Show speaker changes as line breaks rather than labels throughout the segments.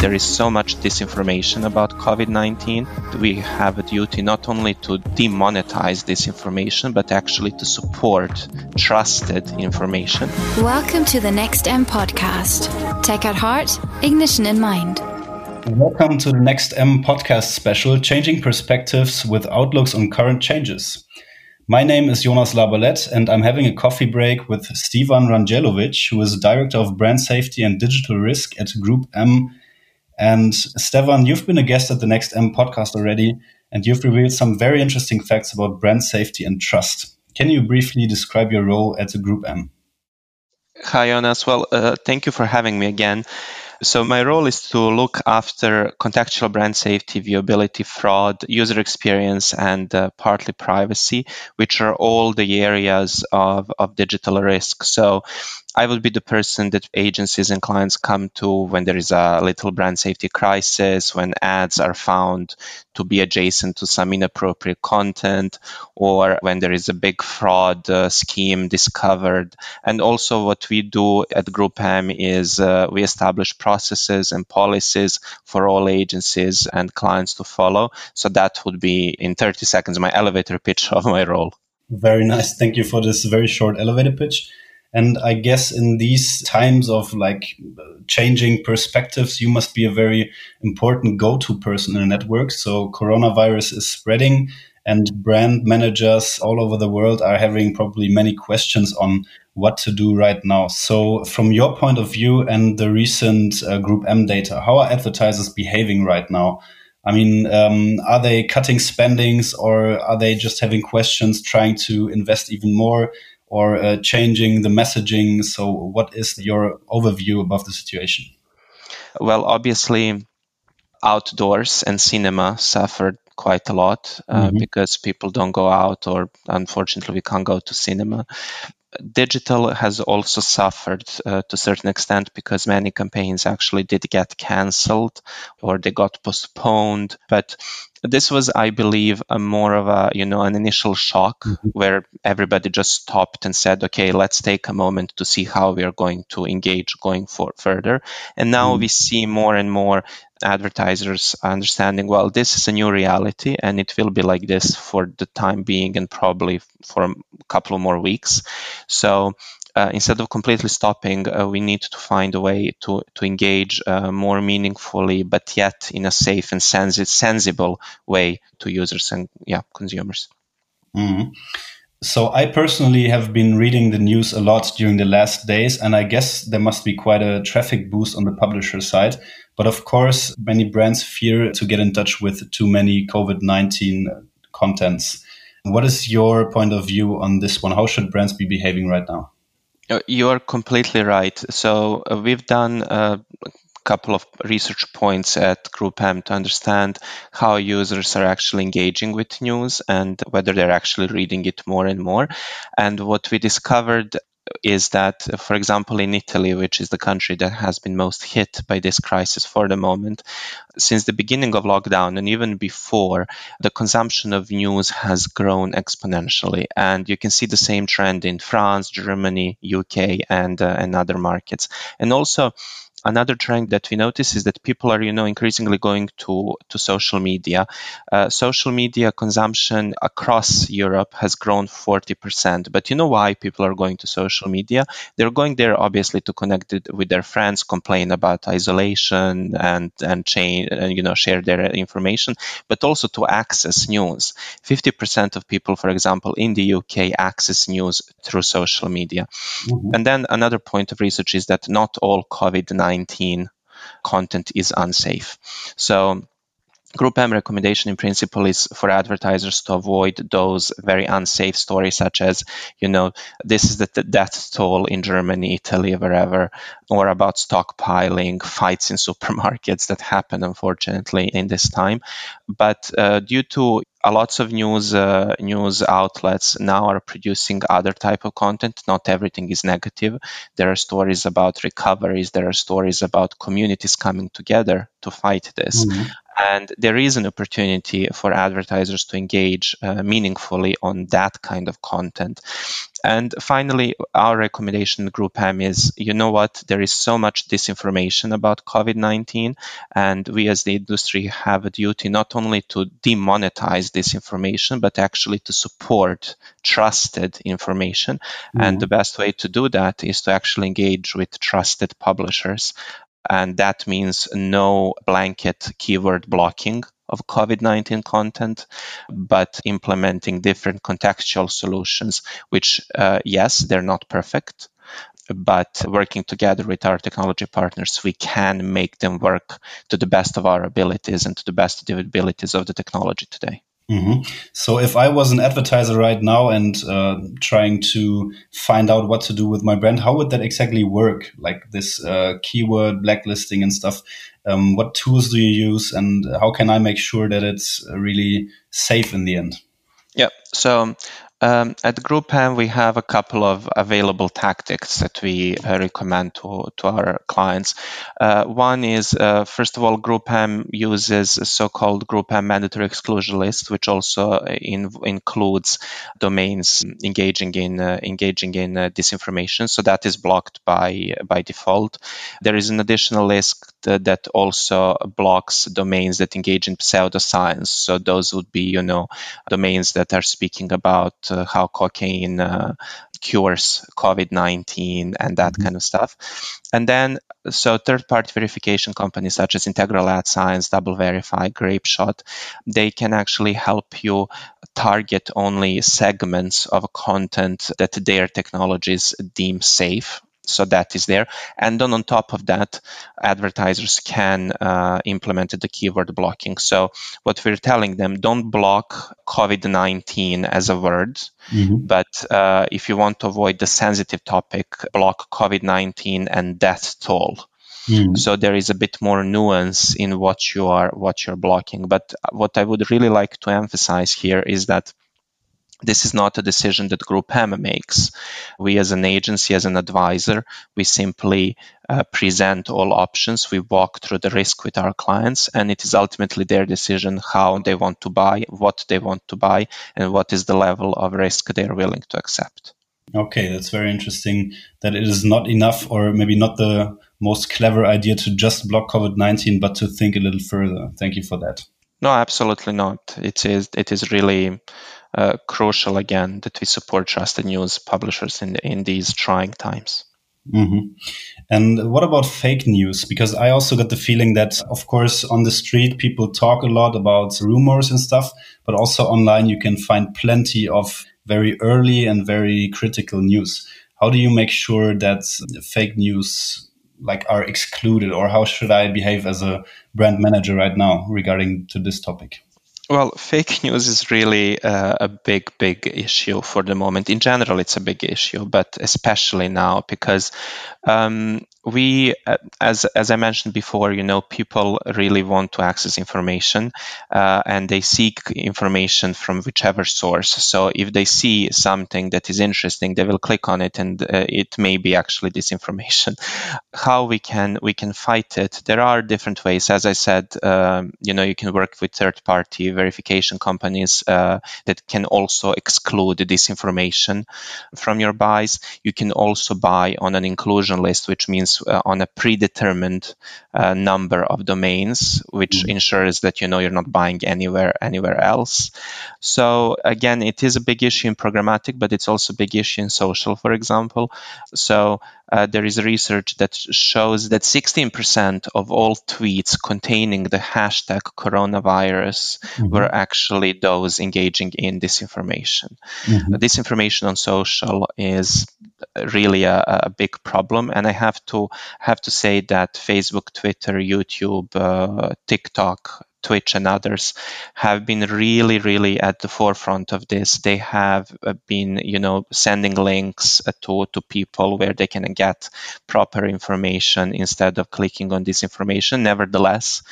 There is so much disinformation about COVID 19. We have a duty not only to demonetize disinformation, but actually to support trusted information.
Welcome to the Next M podcast. Tech at heart, ignition in mind.
Welcome to the Next M podcast special, Changing Perspectives with Outlooks on Current Changes. My name is Jonas Labalette, and I'm having a coffee break with Stevan Randjelovic, who is Director of Brand Safety and Digital Risk at Group M and Stevan, you've been a guest at the Next M podcast already, and you've revealed some very interesting facts about brand safety and trust. Can you briefly describe your role at the Group M?
Hi, Jonas. Well, uh, thank you for having me again. So my role is to look after contextual brand safety, viewability, fraud, user experience, and uh, partly privacy, which are all the areas of, of digital risk. So I will be the person that agencies and clients come to when there is a little brand safety crisis, when ads are found to be adjacent to some inappropriate content, or when there is a big fraud uh, scheme discovered. And also, what we do at Group M is uh, we establish processes and policies for all agencies and clients to follow. So that would be in 30 seconds my elevator pitch of my role.
Very nice. Thank you for this very short elevator pitch. And I guess in these times of like changing perspectives, you must be a very important go to person in a network. So coronavirus is spreading and brand managers all over the world are having probably many questions on what to do right now. So, from your point of view and the recent uh, Group M data, how are advertisers behaving right now? I mean, um, are they cutting spendings or are they just having questions, trying to invest even more? Or uh, changing the messaging? So, what is your overview above the situation?
Well, obviously, outdoors and cinema suffered quite a lot uh, mm-hmm. because people don't go out, or unfortunately, we can't go to cinema. Digital has also suffered uh, to a certain extent because many campaigns actually did get cancelled or they got postponed. But this was i believe a more of a you know an initial shock mm-hmm. where everybody just stopped and said okay let's take a moment to see how we are going to engage going for further and now mm-hmm. we see more and more advertisers understanding well this is a new reality and it will be like this for the time being and probably for a couple more weeks so uh, instead of completely stopping, uh, we need to find a way to, to engage uh, more meaningfully, but yet in a safe and sensi- sensible way to users and yeah, consumers.
Mm-hmm. So I personally have been reading the news a lot during the last days, and I guess there must be quite a traffic boost on the publisher side. But of course, many brands fear to get in touch with too many COVID 19 contents. What is your point of view on this one? How should brands be behaving right now?
Uh, you are completely right. So uh, we've done a couple of research points at Group M to understand how users are actually engaging with news and whether they're actually reading it more and more. And what we discovered is that, for example, in Italy, which is the country that has been most hit by this crisis for the moment, since the beginning of lockdown and even before, the consumption of news has grown exponentially. And you can see the same trend in France, Germany, UK, and, uh, and other markets. And also, another trend that we notice is that people are you know increasingly going to to social media. Uh, social media consumption across europe has grown 40% but you know why people are going to social media? They're going there obviously to connect with their friends complain about isolation and and change and you know share their information but also to access news. 50% of people for example in the uk access news through social media. Mm-hmm. and then another point of research is that not all covid-19 19 content is unsafe. So Group M recommendation in principle is for advertisers to avoid those very unsafe stories, such as, you know, this is the death toll in Germany, Italy, wherever, or about stockpiling, fights in supermarkets that happen, unfortunately, in this time. But uh, due to a lots of news uh, news outlets now are producing other type of content not everything is negative there are stories about recoveries there are stories about communities coming together to fight this mm-hmm. And there is an opportunity for advertisers to engage uh, meaningfully on that kind of content. And finally, our recommendation Group M is you know what? There is so much disinformation about COVID 19, and we as the industry have a duty not only to demonetize disinformation, but actually to support trusted information. Mm-hmm. And the best way to do that is to actually engage with trusted publishers and that means no blanket keyword blocking of COVID 19 content, but implementing different contextual solutions, which, uh, yes, they're not perfect. But working together with our technology partners, we can make them work to the best of our abilities and to the best of the abilities of the technology today.
Mm-hmm. So if I was an advertiser right now and uh, trying to find out what to do with my brand, how would that exactly work? Like this uh, keyword blacklisting and stuff. Um, what tools do you use, and how can I make sure that it's really safe in the end?
Yeah. So um, at GroupM, we have a couple of available tactics that we uh, recommend to, to our clients. Uh, one is, uh, first of all, GroupM uses a so-called GroupM mandatory exclusion list, which also in, includes domains engaging in uh, engaging in uh, disinformation. So that is blocked by by default. There is an additional list that, that also blocks domains that engage in pseudoscience. So those would be, you know, domains that are speaking about uh, how cocaine uh, cures COVID 19 and that mm-hmm. kind of stuff. And then, so third party verification companies such as Integral Ad Science, DoubleVerify, Grapeshot, they can actually help you target only segments of content that their technologies deem safe so that is there. And then on top of that, advertisers can uh, implement the keyword blocking. So what we're telling them, don't block COVID-19 as a word, mm-hmm. but uh, if you want to avoid the sensitive topic, block COVID-19 and death toll. Mm-hmm. So there is a bit more nuance in what you are what you're blocking. But what I would really like to emphasize here is that this is not a decision that GroupM makes. We, as an agency, as an advisor, we simply uh, present all options. We walk through the risk with our clients, and it is ultimately their decision how they want to buy, what they want to buy, and what is the level of risk they are willing to accept.
Okay, that's very interesting. That it is not enough, or maybe not the most clever idea to just block COVID 19, but to think a little further. Thank you for that.
No, absolutely not. It is, it is really uh, crucial again that we support trusted news publishers in in these trying times.
Mm-hmm. And what about fake news? Because I also got the feeling that, of course, on the street, people talk a lot about rumors and stuff, but also online, you can find plenty of very early and very critical news. How do you make sure that fake news like are excluded or how should I behave as a brand manager right now regarding to this topic?
Well, fake news is really uh, a big, big issue for the moment. In general, it's a big issue, but especially now because um, we, uh, as as I mentioned before, you know, people really want to access information, uh, and they seek information from whichever source. So if they see something that is interesting, they will click on it, and uh, it may be actually disinformation. How we can we can fight it? There are different ways. As I said, um, you know, you can work with third-party verification companies uh, that can also exclude disinformation from your buys. You can also buy on an inclusion list, which means uh, on a predetermined uh, number of domains, which mm-hmm. ensures that you know you're not buying anywhere anywhere else. So again, it is a big issue in programmatic, but it's also a big issue in social, for example. So uh, there is research that shows that 16% of all tweets containing the hashtag coronavirus mm-hmm. were actually those engaging in disinformation. Mm-hmm. Uh, disinformation on social is really a, a, big problem, and I have to have to say that Facebook, Twitter, YouTube, uh, TikTok, Twitch and others have been really, really at the forefront of this. They have uh, been, you know, sending links uh, to, to people where they can get proper information instead of clicking on this information. Nevertheless,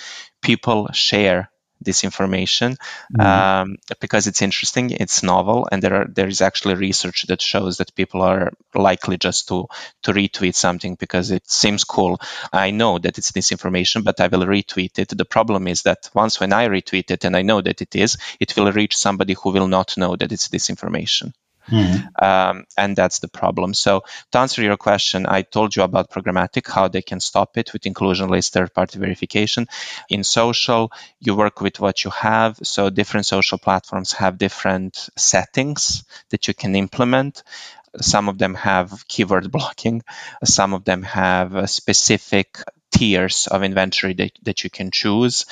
people share disinformation mm-hmm. um, because it's interesting, it's novel, and there are there is actually research that shows that people are likely just to to retweet something because it seems cool. I know that it's disinformation, but I will retweet it. The problem is that once when I retweet it and I know that it is, it will reach somebody who will not know that it's disinformation. Mm-hmm. Um, and that's the problem. So, to answer your question, I told you about programmatic, how they can stop it with inclusion list third party verification. In social, you work with what you have. So, different social platforms have different settings that you can implement. Some of them have keyword blocking, some of them have specific tiers of inventory that, that you can choose.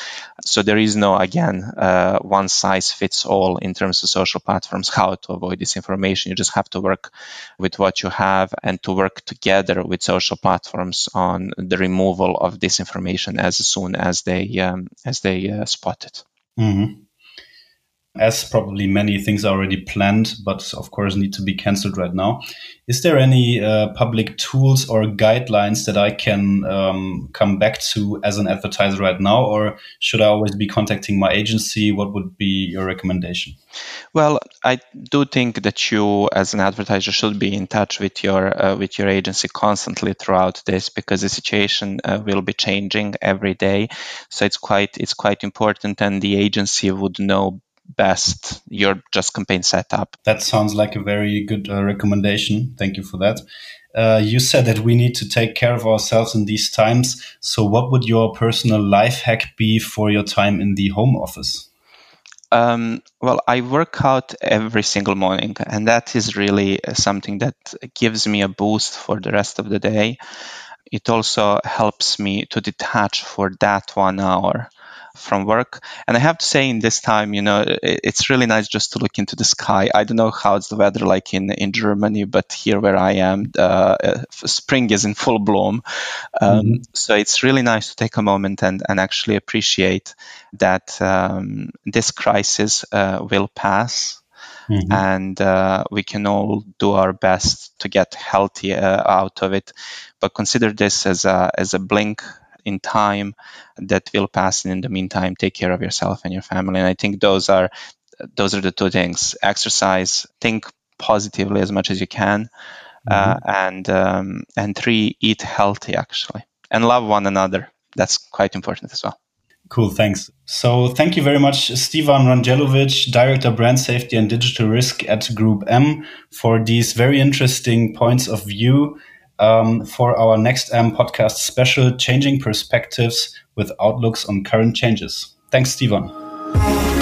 So there is no, again, uh, one size fits all in terms of social platforms, how to avoid disinformation. You just have to work with what you have and to work together with social platforms on the removal of disinformation as soon as they, um, as they uh, spot it.
Mm-hmm as probably many things are already planned, but of course need to be cancelled right now. Is there any uh, public tools or guidelines that I can um, come back to as an advertiser right now, or should I always be contacting my agency? What would be your recommendation?
Well, I do think that you, as an advertiser, should be in touch with your uh, with your agency constantly throughout this because the situation uh, will be changing every day. So it's quite it's quite important, and the agency would know best your just campaign setup.
That sounds like a very good uh, recommendation. Thank you for that. Uh, you said that we need to take care of ourselves in these times. So, what would your personal life hack be for your time in the home office?
Um, well, I work out every single morning, and that is really something that gives me a boost for the rest of the day. It also helps me to detach for that one hour from work. And I have to say, in this time, you know, it's really nice just to look into the sky. I don't know how it's the weather like in, in Germany, but here where I am, uh, spring is in full bloom. Um, mm-hmm. So it's really nice to take a moment and, and actually appreciate that um, this crisis uh, will pass. Mm-hmm. and uh, we can all do our best to get healthy uh, out of it. But consider this as a as a blink in time that will pass. And in the meantime, take care of yourself and your family. And I think those are those are the two things: exercise, think positively as much as you can, uh, mm-hmm. uh, and um, and three, eat healthy actually, and love one another. That's quite important as well.
Cool, thanks. So, thank you very much, Stevan Randjelovic, Director Brand Safety and Digital Risk at Group M, for these very interesting points of view um, for our next M podcast special, Changing Perspectives with Outlooks on Current Changes. Thanks, Stevan.